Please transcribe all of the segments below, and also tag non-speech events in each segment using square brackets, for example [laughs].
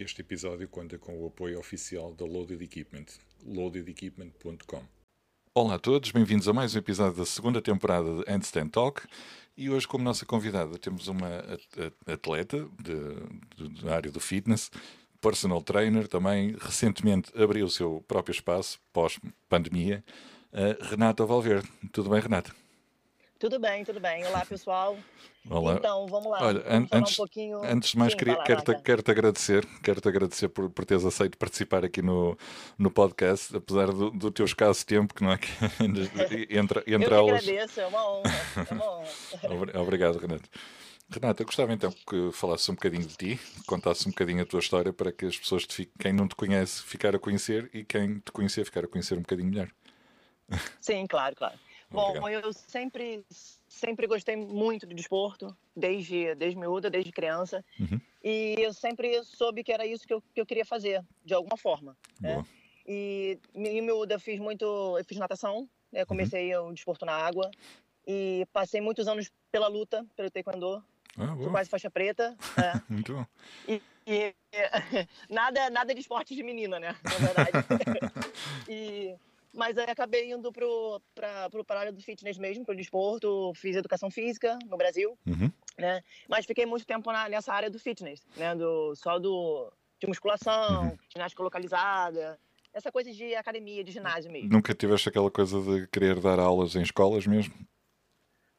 Este episódio conta com o apoio oficial da Loaded Equipment, loadedequipment.com. Olá a todos, bem-vindos a mais um episódio da segunda temporada de Handstand Talk. E hoje, como nossa convidada, temos uma atleta da área do fitness, personal trainer, também recentemente abriu o seu próprio espaço pós-pandemia, Renata Valverde. Tudo bem, Renata? Tudo bem, tudo bem. Olá, pessoal. Olá. Então, vamos lá. Olha, vamos antes, um pouquinho... antes de mais, Sim, queria, quero-te Rafa. quero agradecer, quero-te agradecer por, por teres aceito participar aqui no, no podcast, apesar do, do teu escasso tempo, que não é que [laughs] entre, Eu entre que aulas. agradeço, é uma honra. É uma honra. Obri- Obrigado, Renato. Renata, eu gostava então que falasses um bocadinho de ti, contasses um bocadinho a tua história para que as pessoas, te fiquem, quem não te conhece, ficar a conhecer e quem te conhecer, ficar a conhecer um bocadinho melhor. Sim, claro, claro. Bom, Obrigado. eu sempre, sempre gostei muito de desporto, desde, desde miúda, desde criança. Uhum. E eu sempre soube que era isso que eu, que eu queria fazer, de alguma forma. né? E em miúda eu fiz muito, eu fiz natação, né? comecei o desporto na água. E passei muitos anos pela luta, pelo taekwondo, Ah, quase faixa preta. né? [laughs] Muito bom. E, e, [laughs] nada, nada de esporte de menina, né? Na verdade. [laughs] e, mas aí acabei indo para pro, pra área do fitness mesmo, pro desporto. Fiz educação física no Brasil, Uhum. né? Mas fiquei muito tempo na, nessa área do fitness, né? Do, só do, de musculação, Uhum. ginástica localizada. Essa coisa de academia, de ginásio mesmo. Nunca tiveste aquela coisa de querer dar aulas em escolas mesmo?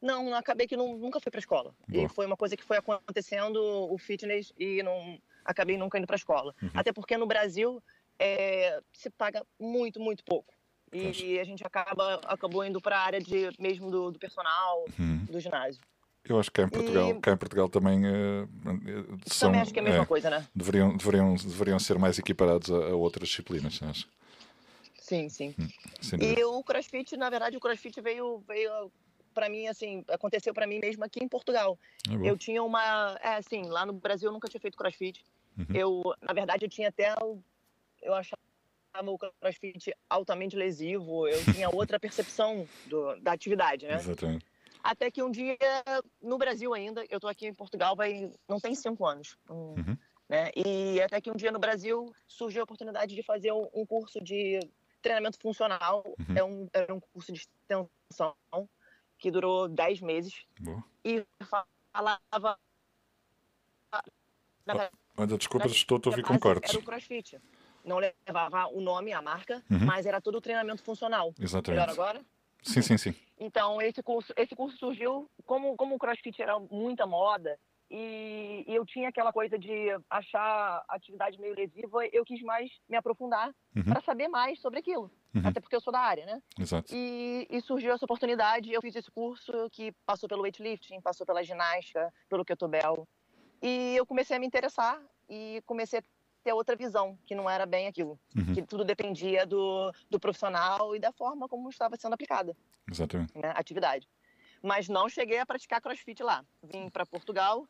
Não, acabei que não, nunca fui para escola. Boa. E foi uma coisa que foi acontecendo, o fitness, e não acabei nunca indo para escola. Uhum. Até porque no Brasil é, se paga muito, muito pouco. E Pois. a gente acaba acabou indo para a área de mesmo do, do personal, Uhum. do ginásio. Eu acho que cá em Portugal, E- cá em Portugal também eh, são, Também acho que é a mesma é, coisa, né? deveriam, deveriam, deveriam ser mais equiparados a, a outras disciplinas, acho. Sim, sim. Sem dúvida. E o CrossFit, na verdade, o CrossFit veio veio para mim assim, aconteceu para mim mesmo aqui em Portugal. Bom. Eu tinha uma, é assim, lá no Brasil eu nunca tinha feito CrossFit. Uhum. Eu, na verdade, eu tinha até eu achava o CrossFit altamente lesivo. Eu [laughs] tinha outra percepção do, da atividade, né? Exatamente. Até que um dia no Brasil ainda, eu tô aqui em Portugal, vai não tem cinco anos, um, Uhum. né? E até que um dia no Brasil surgiu a oportunidade de fazer um, um curso de treinamento funcional. Uhum. É um, era um curso de extensão que durou 10 meses Boa. e falava na Olha, desculpa, estou a ouvir com cortes. Era o CrossFit. Não levava o nome, a marca, Uhum. mas era todo o treinamento funcional. Melhor Exatamente. agora? Sim, sim, sim. [laughs] Então, esse curso, esse curso surgiu, como, como o CrossFit era muita moda, e, e eu tinha aquela coisa de achar a atividade meio lesiva, eu quis mais me aprofundar Uhum. para saber mais sobre aquilo. Uhum. Até porque eu sou da área, né? Exato. E, e surgiu essa oportunidade, eu fiz esse curso que passou pelo weightlifting, passou pela ginástica, pelo kettlebell. E eu comecei a me interessar e comecei a ter outra visão, que não era bem aquilo. Uhum. Que tudo dependia do, do profissional e da forma como estava sendo aplicada Exatamente. né, a atividade. Mas não cheguei a praticar crossfit lá. Vim para Portugal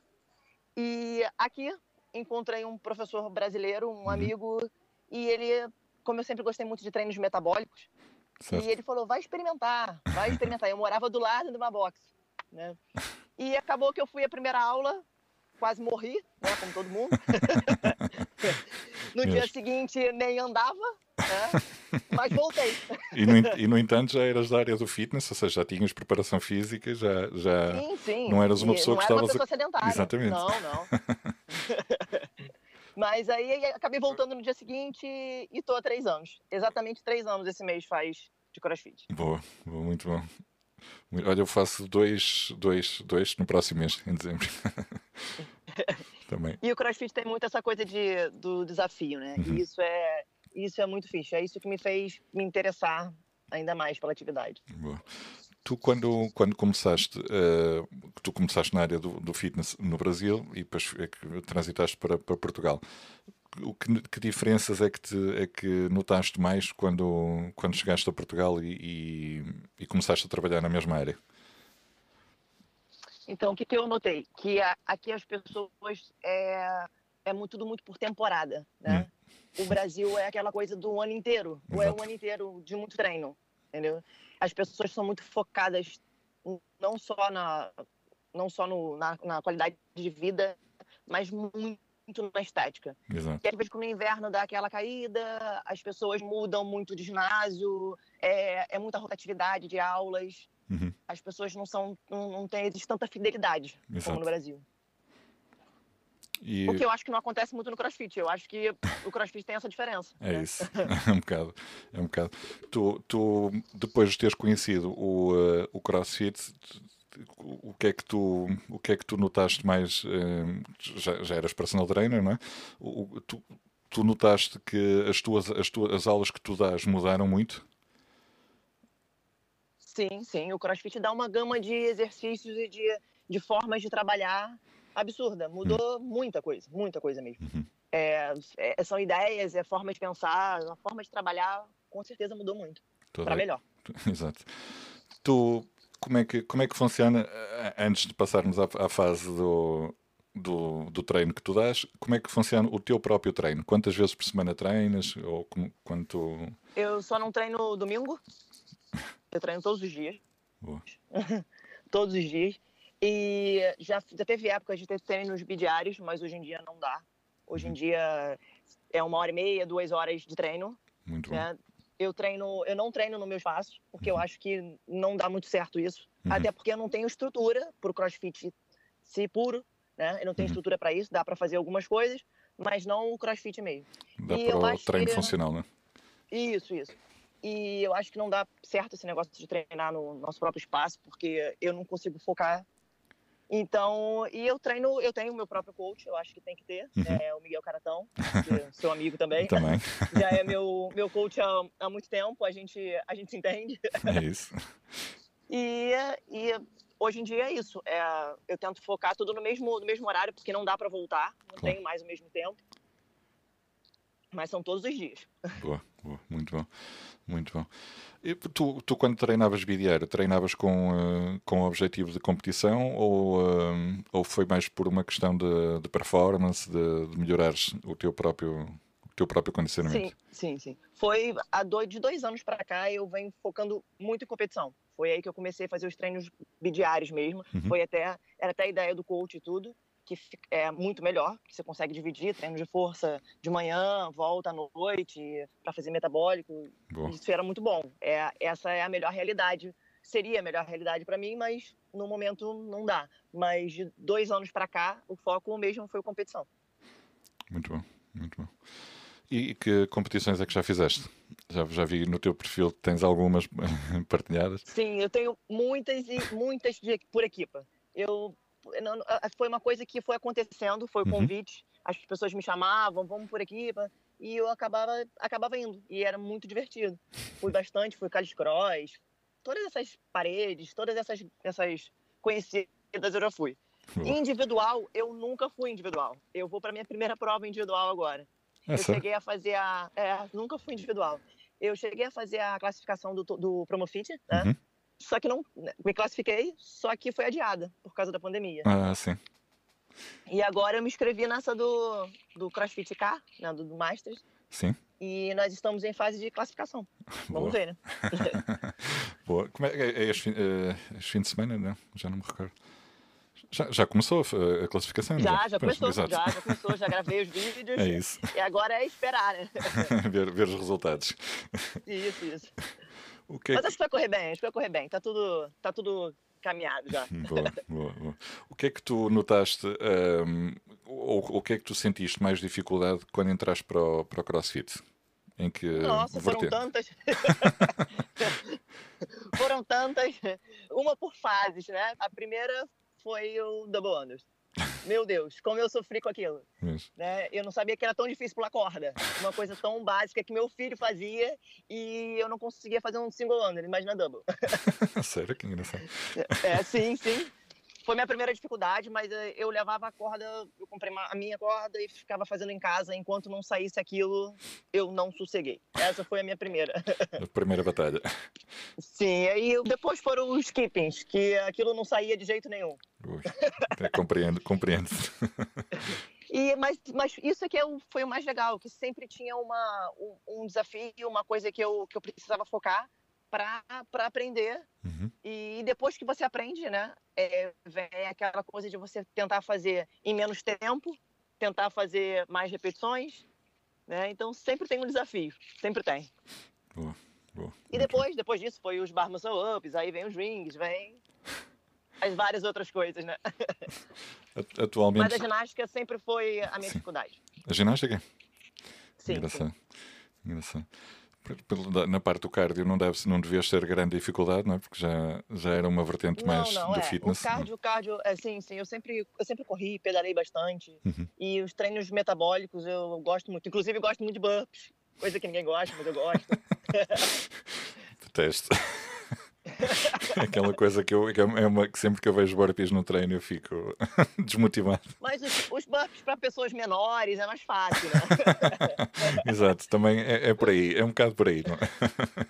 e aqui encontrei um professor brasileiro, um Uhum. amigo, e ele, como eu sempre gostei muito de treinos metabólicos, Certo. e ele falou, vai experimentar, vai experimentar. Eu morava do lado de uma box, né? E acabou que eu fui a primeira aula, quase morri, né, como todo mundo. [laughs] [laughs] no dia seguinte nem andava, né? Mas voltei. [laughs] E no, e no entanto já eras da área do fitness, ou seja, já tinhas preparação física, já, já Sim, sim. não eras uma pessoa não que era uma estavas a- pessoa sedentária. Exatamente. Não, não. [laughs] Mas aí acabei voltando no dia seguinte e tô há três anos. Exatamente três anos esse mês faz de crossfit. Boa, boa, muito bom. Olha, eu faço dois, dois, dois no próximo mês, em dezembro. [laughs] Também. E o crossfit tem muito essa coisa de, do desafio, né? Uhum. E isso é, isso é muito fixe. É isso que me fez me interessar ainda mais pela atividade. Boa. Tu, quando, quando começaste, eh, tu começaste na área do, do fitness no Brasil e depois é que transitaste para, para Portugal, o que, que diferenças é que, te, é que notaste mais quando, quando chegaste a Portugal e, e, e começaste a trabalhar na mesma área? Então, o que, que eu notei? Que a- aqui as pessoas é, é muito, tudo muito por temporada, né? O Brasil é aquela coisa do ano inteiro, ou é Exato. um ano inteiro de muito treino, entendeu? As pessoas são muito focadas não só na não só no, na, na qualidade de vida, mas muito muito na estética. Exato. E às vezes, no inverno dá aquela caída, as pessoas mudam muito de ginásio, é, é muita rotatividade de aulas, Uhum. as pessoas não são, não, não têm tanta fidelidade Exato. como no Brasil. E O que eu acho que não acontece muito no CrossFit. Eu acho que o CrossFit tem essa diferença. é né? isso. [laughs] [laughs] É um bocado. É um bocado. Tu, tu depois de teres conhecido o, eh, o CrossFit, o que é que tu, o que é que tu notaste mais? eh, já, já eras personal trainer, não é? O- tu, tu notaste que as tuas, as tuas as aulas que tu dás mudaram muito? Sim, sim. O CrossFit dá uma gama de exercícios e de, de formas de trabalhar absurda. Mudou muita coisa, muita coisa mesmo. Uhum. É, é- são ideias, é forma de pensar, a forma de trabalhar, com certeza mudou muito. Para melhor. [laughs] Exato. Tu, como é que, como é que funciona, eh, antes de passarmos à, à fase do, do, do treino que tu dás, como é que funciona o teu próprio treino? Quantas vezes por semana treinas? Ou como, quanto... Eu só não treino domingo. Eu treino todos os dias. [laughs] Todos os dias. E já, já teve épocas de ter treinos bidiários, mas hoje em dia não dá. Hoje Uhum. em dia é uma hora e meia, duas horas de treino. Muito bom. né? Eu treino, eu não treino no meu espaço, porque eu acho que não dá muito certo isso. Uhum. Até porque eu não tenho estrutura para o CrossFit ser puro, né? Eu não tenho Uhum. estrutura para isso, dá para fazer algumas coisas, mas não o CrossFit mesmo. Dá para o treino que- funcional, não é? Isso, isso. E eu acho que não dá certo esse negócio de treinar no nosso próprio espaço, porque eu não consigo focar. Então, e eu treino, eu tenho o meu próprio coach, eu acho que tem que ter, Uhum. é o Miguel Caratão, é [laughs] seu amigo também. Também, [laughs] Já é meu, meu coach há, há muito tempo, a gente, a gente se entende. é isso. [laughs] E, e hoje em dia é isso. É, eu tento focar tudo no mesmo, no mesmo horário, porque não dá para voltar, não Claro. tenho mais o mesmo tempo. Mas são todos os dias. Boa, boa, muito bom, muito bom. E tu, tu quando treinavas bidiário, treinavas com, eh, com o objetivo de competição ou, eh, ou foi mais por uma questão de, de performance, de, de melhorares o teu próprio, o teu próprio condicionamento? Sim, sim, sim. Foi há dois, de dois anos para cá eu venho focando muito em competição. Foi aí que eu comecei a fazer os treinos bidiários mesmo. Uhum. Foi até era até a ideia do coach e tudo, que é muito melhor, que você consegue dividir treinos de força de manhã, volta à noite para fazer metabólico. Boa, Isso era muito bom. É, essa é a melhor realidade. Seria a melhor realidade para mim, mas no momento não dá. Mas de dois anos para cá, o foco mesmo foi a competição. muito bom, muito bom. E que competições é que já fizeste? Já, já vi no teu perfil que tens algumas [laughs] partilhadas. Sim, eu tenho muitas e muitas de- por equipa. Eu não- não- a- foi uma coisa que foi acontecendo, foi o Uhum. convite. As pessoas me chamavam, vamos por equipa, e eu acabava acabava indo e era muito divertido. Fui [laughs] bastante, fui Calis Cross, todas essas paredes, todas essas essas conhecidas eu já fui. Boa. Individual, eu nunca fui individual. Eu vou para minha primeira prova individual agora. É Eu cheguei a fazer a. É, nunca fui individual. Eu cheguei a fazer a classificação do, do Promofit, né? Uhum. Só que não. Me classifiquei, só que foi adiada por causa da pandemia. Ah, sim. E agora eu me inscrevi nessa do, do CrossFit K, né? Do, do Masters. Sim. E nós estamos em fase de classificação. [laughs] Boa. Vamos ver, né? [laughs] Boa. Como é, é, é este, fim, é este fim de semana? Não, já não me recordo. Já, já começou a, a classificação? Já, já Pois, começou, exato. já, já começou, já gravei os vídeos. [laughs] É isso. E agora é esperar, né? ver, ver os resultados. Isso, isso. O que Mas acho que vai correr bem, acho que vai correr bem. Tá tudo, tá tudo caminhado já. [laughs] Boa, boa, boa. O que é que tu notaste, ahm, ou o que é que tu sentiste mais dificuldade quando entraste para o, para o CrossFit? Em que Nossa, foram vertente? tantas. [laughs] foram tantas. Uma por fases, né? A primeira foi o Double Unders. Meu Deus, como eu sofri com aquilo. Mesmo. Né? Eu não sabia que era tão difícil pular corda. Uma coisa tão básica que meu filho fazia e eu não conseguia fazer um single under, imagina double. [laughs] Sério, que engraçado. É, sim, sim. Foi minha primeira dificuldade, mas eh, eu levava a corda, eu comprei a minha corda e ficava fazendo em casa. Enquanto não saísse aquilo, eu não sosseguei. Essa foi a minha primeira. A primeira batalha. Sim, aí depois foram os skippings, que aquilo não saía de jeito nenhum. Ui, compreendo, compreendo. [laughs] E, mas, mas isso é que eu, foi o mais legal, que sempre tinha uma, um, um desafio, uma coisa que eu, que eu precisava focar para aprender. Uhum. E depois que você aprende, né, é, vem aquela coisa de você tentar fazer em menos tempo tentar fazer mais repetições, né? Então sempre tem um desafio, sempre tem. Boa, boa. E depois, depois disso, foi os bar muscle ups, aí vem os rings, vem [laughs] as várias outras coisas, né? [laughs] Atualmente. Mas a ginástica sempre foi a minha Sim. dificuldade. A ginástica? Sim. Engraçado. sim. Engraçado. Na parte do cardio não, deve, não devias ter grande dificuldade, não é? Porque já, já era uma vertente Não, mais não, do é. fitness. O cardio, o cardio, é, sim, sim, eu sempre, eu sempre corri, pedalei bastante. Uhum. E os treinos metabólicos eu gosto muito. Inclusive, eu gosto muito de burpees. Coisa que ninguém gosta, mas eu gosto. [laughs] Detesto. [laughs] Aquela coisa que eu que é uma que sempre que eu vejo burpees no treino eu fico [laughs] desmotivado. Mas os, os burpees para pessoas menores é mais fácil, né? [laughs] Exato, também é, é por aí, é um bocado por aí, não é?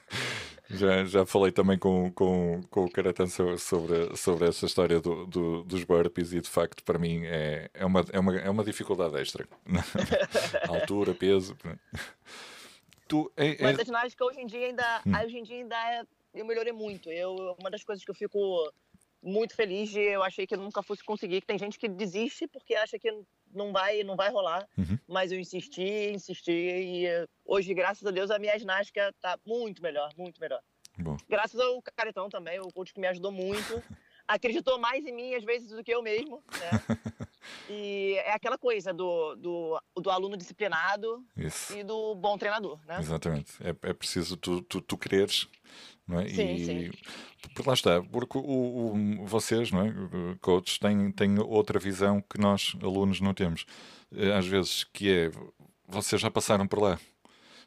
Já, já falei também com, com, com o Caratan so- sobre, sobre essa história do, do- dos burpees e de facto para mim é, é, uma, é, uma, é uma dificuldade extra. Altura, peso. Tu, é, é- Mas a ginástica hoje em dia ainda, Hum. hoje em dia ainda é, eu melhorei muito. Eu, uma das coisas que eu fico muito feliz de, eu achei que eu nunca fosse conseguir, que tem gente que desiste porque acha que não vai, não vai rolar. Uhum. Mas eu insisti, insisti e hoje, graças a Deus, a minha ginástica tá muito melhor, muito melhor. Bom, Graças ao Caretão também, o coach que me ajudou muito. [laughs] Acreditou mais em mim, às vezes, do que eu mesmo, né? [laughs] E é aquela coisa do, do, do aluno disciplinado isso. e do bom treinador, né? Exatamente. É, é preciso tu, tu, tu quereres, não é? Sim, e sim. porque lá está, porque o, o- vocês, não é? Coaches, têm, têm outra visão que nós, alunos, não temos. Eh, Às vezes, que é, vocês já passaram por lá.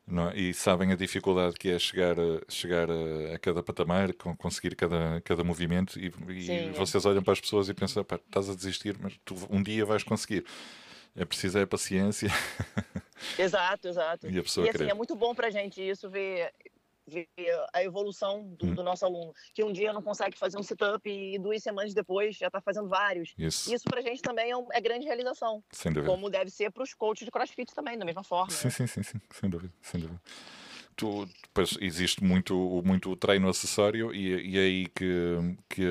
Não é? E sabem a dificuldade que é chegar a, chegar a, a cada patamar, con- conseguir cada, cada movimento, e, e Sim, é. vocês olham para as pessoas e pensam: "Pá, estás a desistir, mas tu um dia vais conseguir. É preciso é paciência Exato, exato. [laughs] e a pessoa E assim, é muito bom pra gente isso, ver, ver a evolução do, Hum. do nosso aluno. Que um dia não consegue fazer um sit-up e duas semanas depois já tá fazendo vários. Isso, Isso pra gente também é, um- é grande realização. sem dúvida. Como deve ser pros coaches de crossfit também, da mesma forma. Sim, né? sim, sim, sim, sem dúvida, sem dúvida. Tu, depois existe muito, muito treino acessório e, e é aí que, que,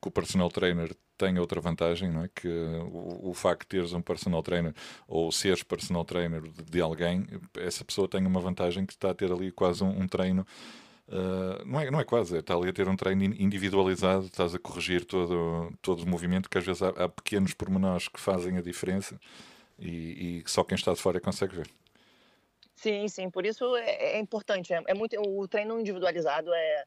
que o personal trainer tem outra vantagem, não é? Que o, o facto de teres um personal trainer ou seres personal trainer de, de alguém, essa pessoa tem uma vantagem que está a ter ali quase um, um treino. ah, não, é, não é quase, é, está ali a ter um treino in- individualizado, estás a corrigir todo, todo o movimento, que às vezes há, há pequenos pormenores que fazem a diferença e, e só quem está de fora consegue ver. Sim, sim. Por isso é, é importante. É, é muito, o treino individualizado é,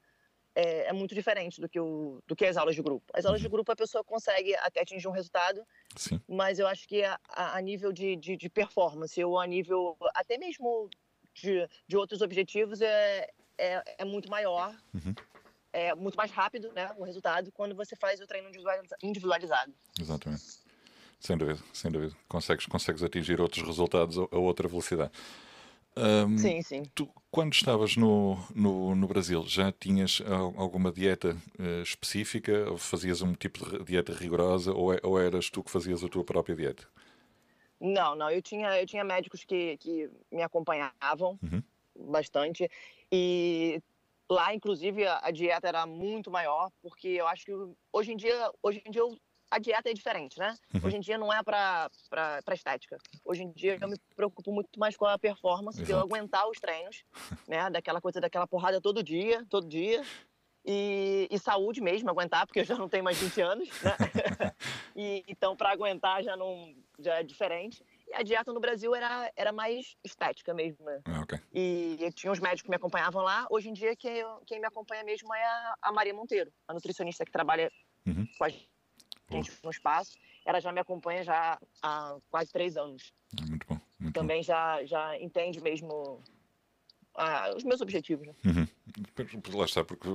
é, é muito diferente do que, o, do que as aulas de grupo. As aulas de Uhum. grupo a pessoa consegue até atingir um resultado, Sim, mas eu acho que a, a nível de, de, de performance ou a nível até mesmo de, de outros objetivos é, é, é muito maior, Uhum. é muito mais rápido né, o resultado quando você faz o treino individualiza- individualizado. exatamente. Sem dúvida, sem dúvida. Consegues, consegues atingir outros resultados a, a outra velocidade. Ahm, Sim, sim. tu, quando estavas no, no, no Brasil, já tinhas al- alguma dieta eh, específica? Ou fazias um tipo de dieta rigorosa? Ou, é- ou eras tu que fazias a tua própria dieta? Não, não. Eu tinha, eu tinha médicos que, que me acompanhavam Uhum. bastante. E lá, inclusive, a, a dieta era muito maior, porque eu acho que hoje em dia, hoje em dia eu- a dieta é diferente, né? Uhum. Hoje em dia não é para estética. Hoje em dia eu me preocupo muito mais com a performance, de eu aguentar os treinos, né? Daquela coisa, daquela porrada todo dia, todo dia. E, e saúde mesmo, aguentar, porque eu já não tenho mais 20 anos, né? [laughs] E, então, para aguentar já não já é diferente. E a dieta no Brasil era, era mais estética mesmo. né? Ah, ok. E eu tinha os médicos que me acompanhavam lá. Hoje em dia, quem, quem me acompanha mesmo é a, a Maria Monteiro, a nutricionista que trabalha Uhum. com a gente no espaço. Ela já me acompanha já há quase três anos. Muito bom, muito bom. Também já, já entende mesmo ah, os meus objetivos. né? Uhum. Lá está, porque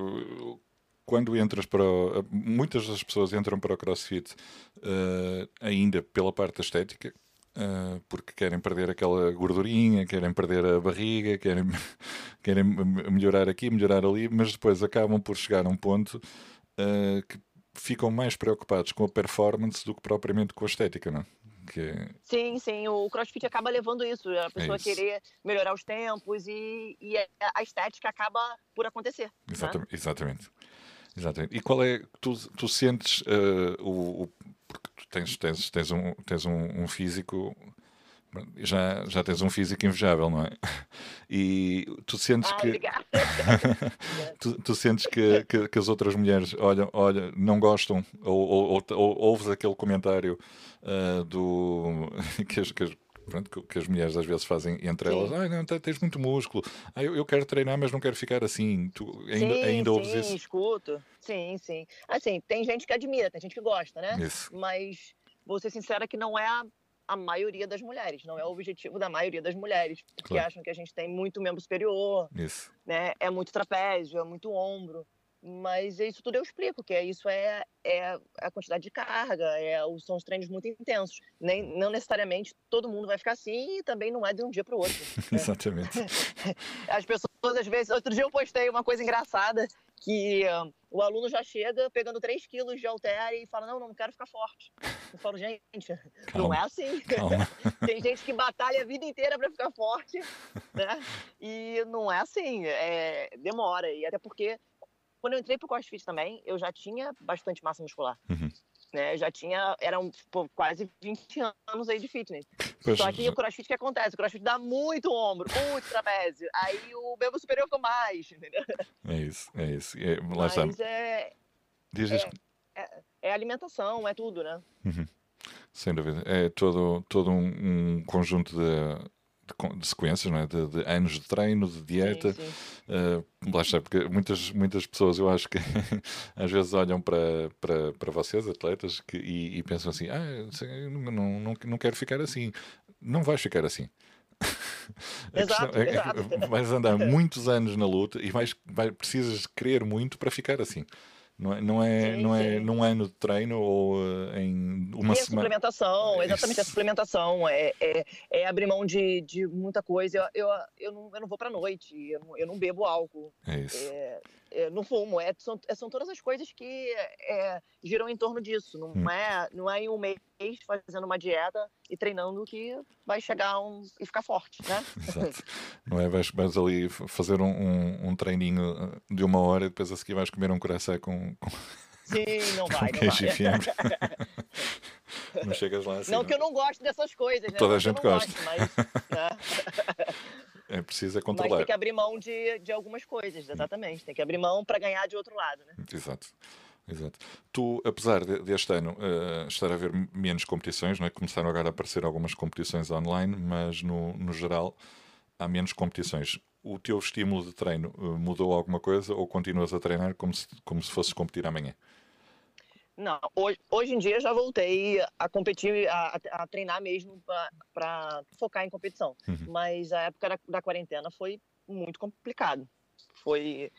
quando entras para. o- muitas das pessoas entram para o CrossFit uh, ainda pela parte estética, uh, porque querem perder aquela gordurinha, querem perder a barriga, querem, [laughs] querem me- melhorar aqui, melhorar ali, mas depois acabam por chegar a um ponto uh, que ficam mais preocupados com a performance do que propriamente com a estética, não é? Que é- Sim, sim, o CrossFit acaba levando isso, a pessoa isso. querer melhorar os tempos e, e a- estética acaba por acontecer. né? Exatamente. Exatamente. Exatamente. E qual é. Tu, tu sentes uh, o, o- Porque tu tens, tens, tens, um, tens um, um físico já, já tens um físico invejável, não é? E tu sentes Ah, que [laughs] tu, tu sentes que, que, que as outras mulheres olham, olha, não gostam, ou, ou, ou, ou ouves aquele comentário ah, do [laughs] que as, que, as, pronto, que- as mulheres às vezes fazem entre Sim. elas, ai não, te- tens muito músculo, ah, eu, eu quero treinar, mas não quero ficar assim. Tu ainda, sim, ainda ouves sim, isso? escuto. Sim, sim. Assim, tem gente que admira, tem gente que gosta, né? Isso, Mas vou ser sincera que não é a, a maioria das mulheres, não é o objetivo da maioria das mulheres, porque Claro. acham que a gente tem muito membro superior, isso. né? É muito trapézio, é muito ombro. Mas isso tudo eu explico, que é isso é, é a quantidade de carga, é, são os treinos muito intensos. Nem, não necessariamente todo mundo vai ficar assim e também não é de um dia para o outro. [laughs] né? Exatamente. [laughs] As pessoas, às vezes, outro dia eu postei uma coisa engraçada, que o aluno já chega pegando 3 quilos de halter e fala, não, não quero ficar forte. Eu falo, gente, não Calma, é assim. [laughs] Tem gente que batalha a vida inteira para ficar forte, né? E não é assim, é, demora. E até porque, quando eu entrei pro CrossFit também, eu já tinha bastante massa muscular. Uhum. Né? Eu já tinha, eram pô, quase 20 anos aí de fitness. Só que o crossfit, o que acontece? O crossfit dá muito ombro, muito trapézio. Aí o membro superior fica mais, entendeu? é isso, é isso. É, lá está. Mas é, Diz isso. é alimentação, é tudo, né? Sem dúvida. É todo, todo um, um conjunto de, de sequências, não é? de, de anos de treino, de dieta. Sim, sim. Uh, lá está, porque muitas, muitas pessoas eu acho que [laughs] às vezes olham para, para, para vocês, atletas, que, e, e pensam assim: ah, não, não, não, quero ficar assim. Não vais ficar assim. [laughs] Exato, questão é- é- exato. vais andar muitos anos na luta e vais, vai, precisas querer muito para ficar assim. Não é, não é, Sim, não é sim. num ano de treino ou uh, em uma e a semana. suplementação, exatamente, a suplementação é, é, é abrir mão de, de muita coisa. Eu, eu, eu, não, eu não vou pra noite, eu não, eu não bebo álcool, É isso. é, é, não fumo. É, são, é, são todas as coisas que é, giram em torno disso. Não, Hum. é, não é em um mês fazendo uma dieta e treinando que vai chegar um, e ficar forte, né? Exato. Não é? Vais, vais ali fazer um, um, um treininho uh, de uma hora e depois a seguir vais comer um coração com, com, Sim, não vai, não queijo vai. Não [laughs] chegas lá assim. Não não. que eu não goste dessas coisas, né? Toda Não a gente gosta. mas, né? É preciso é mas controlar. tem que abrir mão de, de algumas coisas, exatamente. Tem que abrir mão para ganhar de outro lado, né? Exato. Exato. Tu, apesar de- deste ano uh, estar a haver menos competições, não é? começaram agora a aparecer algumas competições online, mas no, no geral há menos competições. O teu estímulo de treino uh, mudou alguma coisa ou continuas a treinar como se, como se fosses competir amanhã? Não, hoje, hoje em dia já voltei a competir, a, a treinar mesmo para focar em competição. Uhum. Mas a época da, da quarentena foi muito complicado. Foi.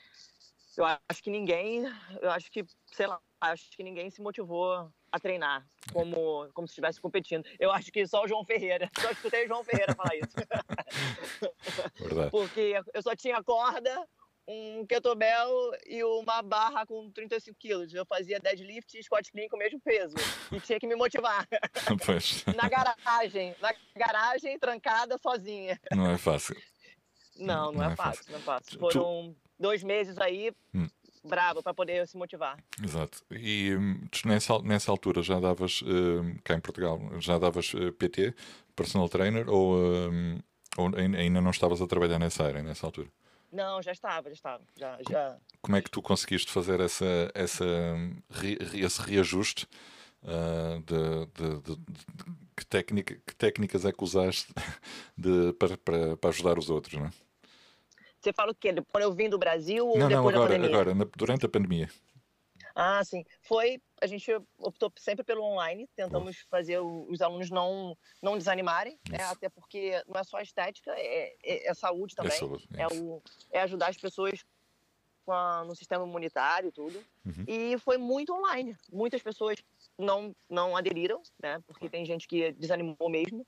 Eu acho que ninguém, eu acho que, sei lá, acho que ninguém se motivou a treinar como, como se estivesse competindo. Eu acho que só o João Ferreira, [laughs] só escutei o João Ferreira falar isso. [laughs] Verdade. Porque eu só tinha corda, um kettlebell e uma barra com 35 quilos. Eu fazia deadlift e squat clean com o mesmo peso. E tinha que me motivar. [laughs] Na garagem, na garagem, trancada, sozinha. não é fácil. Não, não, Não é, é fácil, não é fácil. Tu- Foram dois meses aí, Hum. bravo, para poder se motivar. Exato. E hum, tu nessa, nessa altura já davas, hum, cá em Portugal, já davas eh, PT, personal trainer, ou, hum, ou ain- ainda não estavas a trabalhar nessa área, nessa altura? Não, já estava, já estava. Já, já. Como é que tu conseguiste fazer essa, essa, esse reajuste? ah, de, de- de- de- que, técnica, que técnicas é que usaste [laughs] de, para, para, para ajudar os outros, não é? Você fala o quê? Quando eu vim do Brasil ou Não, não, depois da agora, pandemia? agora na- durante a pandemia. Ah, sim. Foi. A gente optou sempre pelo online. Tentamos fazer o- os alunos não, não desanimarem, né? Até porque não é só a estética, é, é, é saúde É também. saúde, é É, isso. o, é ajudar as pessoas a- no sistema imunitário e tudo. Uhum. E foi muito online. Muitas pessoas não, não aderiram, né? Porque tem gente que desanimou mesmo.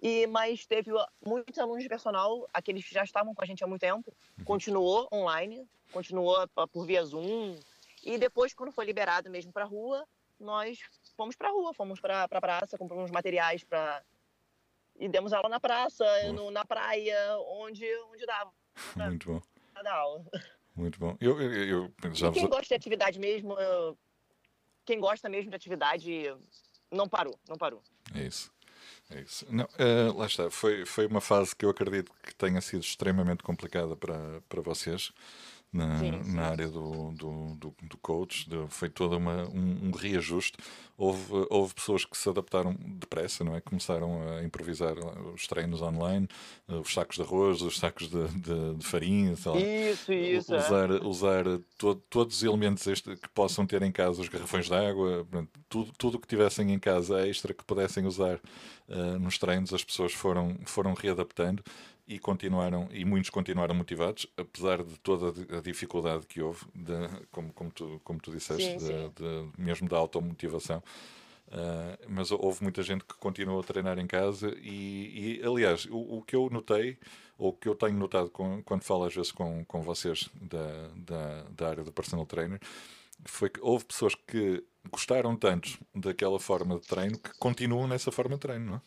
E, mas teve muitos alunos de personal, aqueles que já estavam com a gente há muito tempo, Uhum. continuou online, continuou por via Zoom. E depois, quando foi liberado mesmo para rua, nós fomos para rua, fomos para a pra praça, compramos materiais para e demos aula na praça, no- na praia, onde onde dava Muito bom, dar aula. muito bom. Eu, eu, eu já quem gosta de atividade mesmo, eu- quem gosta mesmo de atividade não parou, não parou. É isso. É isso. Não, uh, lá está. Foi, foi uma fase que eu acredito que tenha sido extremamente complicada para, para vocês na, sim, sim. na área do, do, do, do coach, de, foi todo uma, um, um, reajuste. Houve, houve pessoas que se adaptaram depressa, não é? Começaram a improvisar os treinos online, eh, os sacos de arroz, os sacos de, de, de farinha, isso, isso, é. usar, é. usar todo, todos os elementos este, que possam ter em casa, os garrafões de água, tudo, tudo que tivessem em casa extra que pudessem usar uh, nos treinos, as pessoas foram, foram readaptando e continuaram e muitos continuaram motivados apesar de toda a dificuldade que houve de, como, como, tu, como tu disseste sim, sim. De, de, mesmo da automotivação uh, mas houve muita gente que continuou a treinar em casa e, e aliás o, o, que eu notei ou o que eu tenho notado com, quando falo às vezes com, com vocês da, da, da área do personal trainer foi que houve pessoas que gostaram tanto daquela forma de treino que continuam nessa forma de treino, não é?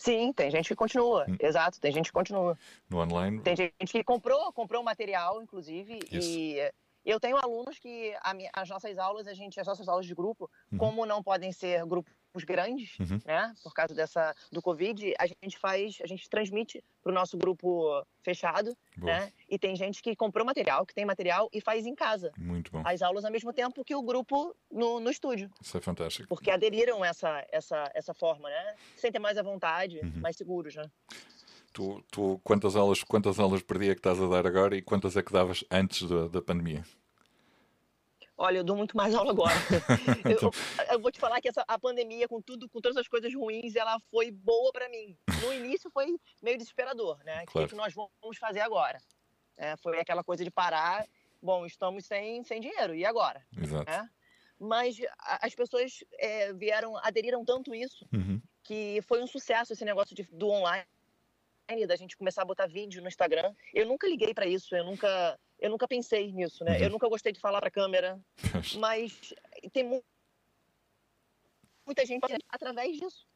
Sim, tem gente que continua, hum. exato, tem gente que continua. No online? Tem gente que comprou, comprou material, inclusive, Isso. e eu tenho alunos que minha, as nossas aulas, a gente, as nossas aulas de grupo, uhum. como não podem ser grupos grandes, uhum. né, por causa dessa do Covid, a gente faz, a gente transmite para o nosso grupo fechado, Boa. né? E tem gente que comprou material, que tem material e faz em casa. Muito bom. As aulas ao mesmo tempo que o grupo no, no estúdio. Isso é fantástico. Porque aderiram essa essa essa forma, né? Sentem mais à vontade, uhum. mais seguros, né? Tu, tu quantas aulas quantas aulas por dia é que estás a dar agora e quantas é que davas antes da, da pandemia? Olha, eu dou muito mais [laughs] aula agora. [laughs] então... eu, eu, vou te falar que essa, a pandemia, com tudo, com todas as coisas ruins, ela foi boa para mim. No início foi meio desesperador, né? Claro. O que, que nós vamos fazer agora? É, foi aquela coisa de parar. Bom, estamos sem, sem dinheiro, e agora? Exato. É? Mas a, as pessoas é, vieram, aderiram tanto isso, uhum. que foi um sucesso esse negócio de, do online, da gente começar a botar vídeo no Instagram. Eu nunca liguei para isso, eu nunca eu nunca pensei nisso, né? Uhum. Eu nunca gostei de falar para a câmera, mas tem mu muita gente através disso.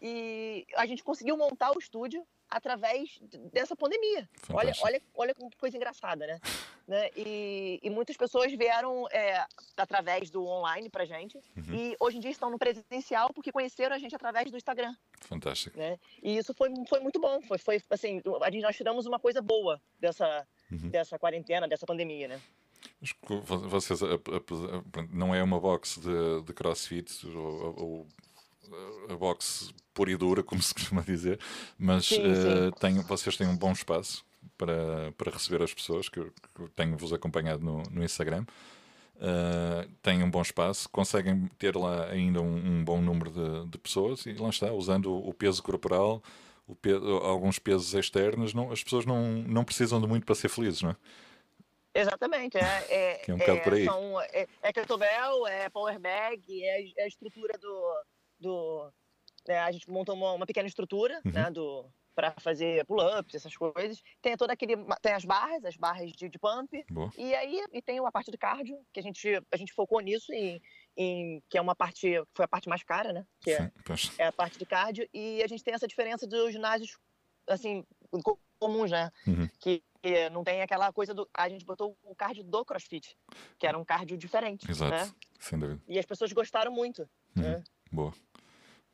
E a gente conseguiu montar o estúdio através dessa pandemia. Olha, olha, olha que coisa engraçada, né? [laughs] né? E, e, muitas pessoas vieram é, através do online pra gente uhum. e hoje em dia estão no presencial porque conheceram a gente através do Instagram. Fantástico. Né? E isso foi, foi muito bom. Foi, foi assim, a gente, nós tiramos uma coisa boa dessa, uhum. dessa quarentena, dessa pandemia, né? Vocês, não é uma box de, de crossfit ou, ou a box pura e dura, como [laughs] se costuma dizer, mas sim, sim. Uh, tem, vocês têm um bom espaço para, para receber as pessoas, que eu, que eu tenho-vos acompanhado no, no Instagram. Uh, têm um bom espaço, conseguem ter lá ainda um, um bom número de, de, pessoas e lá está, usando o, o peso corporal, peso, alguns pesos externos, não, as pessoas não, não precisam de muito para ser felizes, não é? Exatamente, é, é, [laughs] é um bocado por aí. São, é, é kettlebell, é power bag, é, é a estrutura do, do né, a gente montou uma, uma pequena estrutura, uhum. né, do para fazer pull-ups, essas coisas. Tem toda aquele tem as barras, as barras de, de pump. Boa. E aí e tem a parte do cardio, que a gente a gente focou nisso em, em que é uma parte foi a parte mais cara, né? Que é, é a parte de cardio e a gente tem essa diferença dos ginásios assim comuns, né? Uhum. Que não tem aquela coisa do. A gente botou o cardio do CrossFit, que era um cardio diferente. Exato, né? sem dúvida. E as pessoas gostaram muito. Uhum. Né? Boa.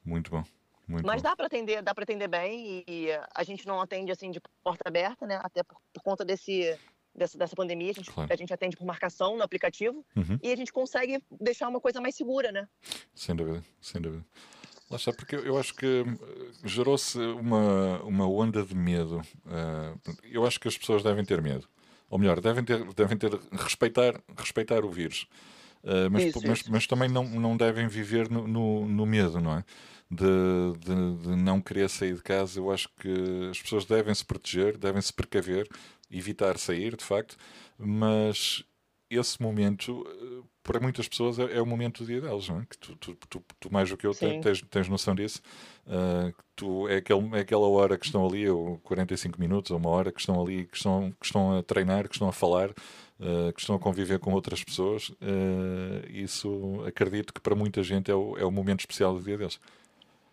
Muito bom. Muito Mas bom. dá para atender, dá para atender bem e a gente não atende assim de porta aberta, né? Até por, por conta desse dessa, dessa pandemia, a gente, claro. a gente atende por marcação no aplicativo uhum. e a gente consegue deixar uma coisa mais segura, né? Sem dúvida, sem dúvida. Lá está, porque eu acho que eh, gerou-se uma, uma onda de medo. Uh, eu acho que as pessoas devem ter medo. Ou melhor, devem ter, devem ter respeitar, respeitar o vírus. Uh, mas, isso, mas, isso. mas, também não, não devem viver no, no, no medo, não é? De, de, de, não querer sair de casa. Eu acho que as pessoas devem se proteger, devem se precaver, evitar sair, de facto, mas esse momento, eh, para muitas pessoas, é, é, o momento do dia delas, não é? Que tu, tu, tu, tu mais do que eu tens, tens noção disso. Uh, tu, é, aquele, é aquela hora que estão ali, ou 45 minutos, ou uma hora que estão ali, que estão, que estão a treinar, que estão a falar, uh, que estão a conviver com outras pessoas. Uh, isso acredito que para muita gente é o, é o momento especial do dia deles.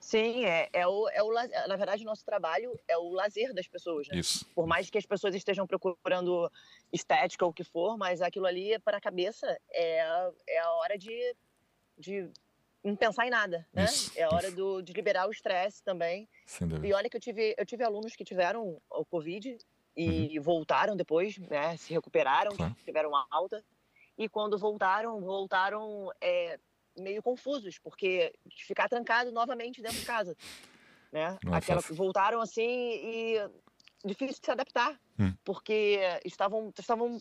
Sim, é, é, o, é o, na verdade, o nosso trabalho é o lazer das pessoas, né? Isso. Por mais que as pessoas estejam procurando estética ou o que for, mas aquilo ali, para a cabeça, é, é a hora de, de não pensar em nada, né? Isso, é hora isso. do, de liberar o estresse também. Sem dúvida. E olha que eu tive, eu tive alunos que tiveram o Covid e Uhum. voltaram depois, né? Se recuperaram, Claro. tiveram uma alta. E quando voltaram, voltaram é, meio confusos, porque ficar trancado novamente dentro de casa, né? É Aquela, voltaram assim e difícil de se adaptar, Hum. porque estavam, estavam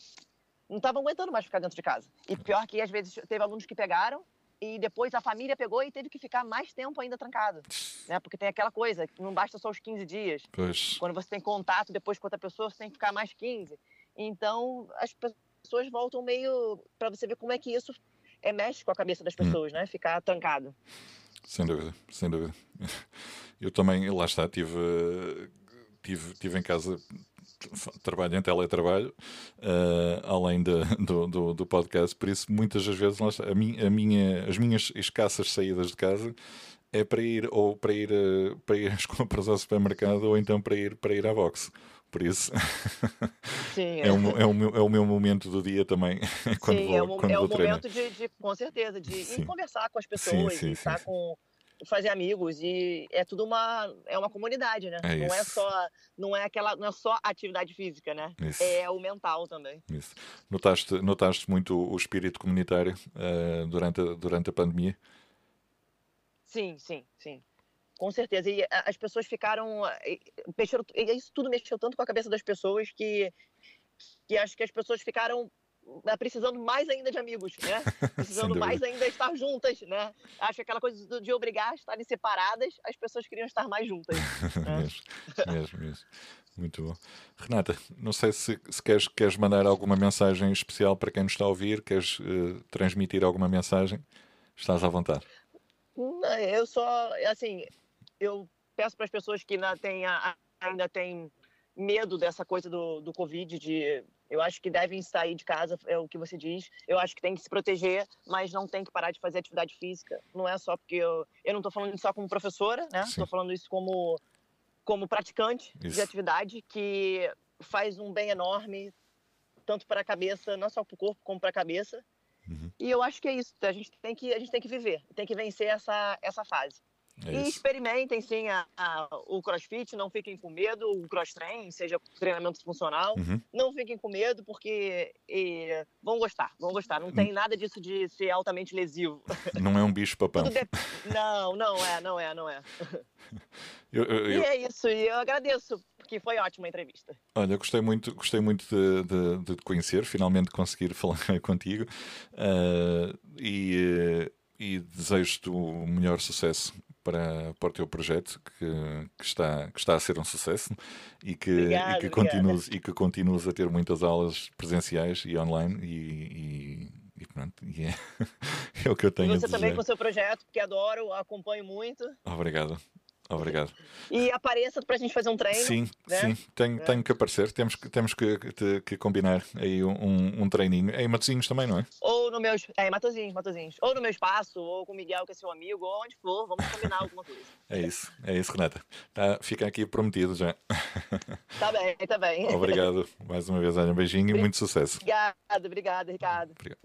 não estavam aguentando mais ficar dentro de casa. E pior que às vezes teve alunos que pegaram e depois a família pegou e teve que ficar mais tempo ainda trancado, né? Porque tem aquela coisa, que não basta só os 15 dias. Pois, Quando você tem contato depois com outra pessoa, você tem que ficar mais 15. Então, as pessoas voltam meio para você ver como é que isso é mexe com a cabeça das pessoas, né? Ficar trancado. sem dúvida, sem dúvida. Eu também, lá está, tive, tive, tive em casa, trabalho em teletrabalho, eh, além de- do, do, do podcast, por isso muitas das vezes está, a minha, a minha, as minhas escassas saídas de casa é para ir ou para ir, eh, para ir [laughs] às compras ao supermercado ou então para ir, para ir à boxe. Por isso Sim, [laughs] é, o, meu- é, o meu, é o meu momento do dia também, [laughs] quando Sim, vou, é o, quando é vou o momento de, de, com certeza, de Sim. conversar com as pessoas sim, estar com fazer amigos e é tudo uma é uma comunidade, né? É não é só não é aquela não é só atividade física, né? Isso. É o mental também. Isso. Notaste, notaste muito o espírito comunitário eh, durante, a, durante a pandemia? Sim, sim, sim. Com certeza. E as pessoas ficaram. eh, Mexeram, isso tudo mexeu tanto com a cabeça das pessoas que, que acho que as pessoas ficaram eh, precisando mais ainda de amigos, né? [laughs] Precisando mais ainda estar juntas, né? Acho que aquela coisa do- de obrigar a estarem separadas, as pessoas queriam estar mais juntas. [laughs] É. mesmo, mesmo, mesmo. Muito bom. Renata, não sei se, se queres, queres mandar alguma mensagem especial para quem nos está a ouvir, queres eh, transmitir alguma mensagem? Estás à vontade. Eu só, assim, eu peço para as pessoas que ainda têm, ainda têm medo dessa coisa do, do Covid, de, eu acho que devem sair de casa, é o que você diz. Eu acho que tem que se proteger, mas não tem que parar de fazer atividade física. Não é só porque eu, eu não estou falando isso só como professora, né? Estou falando isso como, como praticante Isso. de atividade, que faz um bem enorme, tanto para a cabeça, não só para o corpo, como para a cabeça. Uhum. E eu acho que é isso. A gente tem que, a gente tem que viver, tem que vencer essa, essa fase. É e experimentem sim a, a- o crossfit, não fiquem com medo, o cross train, seja treinamento funcional. Uhum. Não fiquem com medo, porque eh, vão gostar, vão gostar. Não tem nada disso de ser altamente lesivo. [laughs] Não é um bicho-papão. Tudo dep- Não, não é, não é, não é. [laughs] Eu, eu- E eu- é isso, e eu agradeço, porque foi ótima a entrevista. Olha, gostei muito, gostei muito de, de- de te conhecer, finalmente conseguir [laughs] falar contigo eh, e, eh, e desejo-te o melhor sucesso para, para o teu projeto, que, que está, que está a ser um sucesso e que, Obrigada, e que, continues, e que continues a ter muitas aulas presenciais e online e, e- e pronto, e é, [laughs] é o que eu E tenho você a também desejar. com seu projeto, porque adoro, acompanho muito. Obrigado, obrigado. E apareça pra gente fazer um treino. Sim, né? sim, tenho, É. tenho que aparecer. Temos que, temos que, que, que combinar aí um, um, treininho. É em Matosinhos também, não é? Ou no meu. É, Matozinhos, Matozinhos. Ou no meu espaço, ou com o Miguel, que é seu amigo, ou onde for, vamos combinar alguma coisa. [laughs] É isso, é isso, Renata. Tá, fica aqui prometido já. [laughs] Tá bem, tá bem. Obrigado [laughs] mais uma vez, olha, um beijinho e muito sucesso. Obrigada, obrigada, Ricardo. Obrigado. Obrigada.